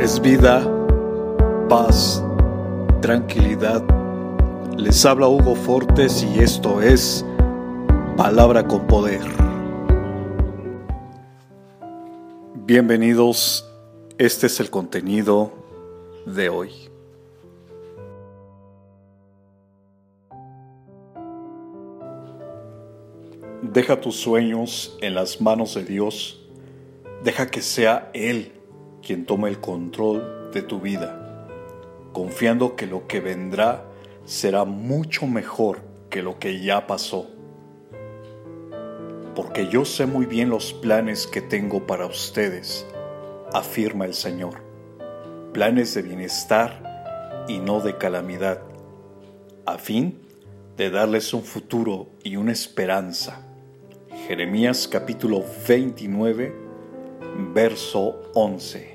es vida, paz, tranquilidad. Les habla Hugo Fortes y esto es Palabra con Poder. Bienvenidos, este es el contenido de hoy. Deja tus sueños en las manos de Dios. Deja que sea Él quien tome el control de tu vida, confiando que lo que vendrá será mucho mejor que lo que ya pasó. Porque yo sé muy bien los planes que tengo para ustedes, afirma el Señor. Planes de bienestar y no de calamidad, a fin de darles un futuro y una esperanza. Jeremías capítulo 29, verso 11.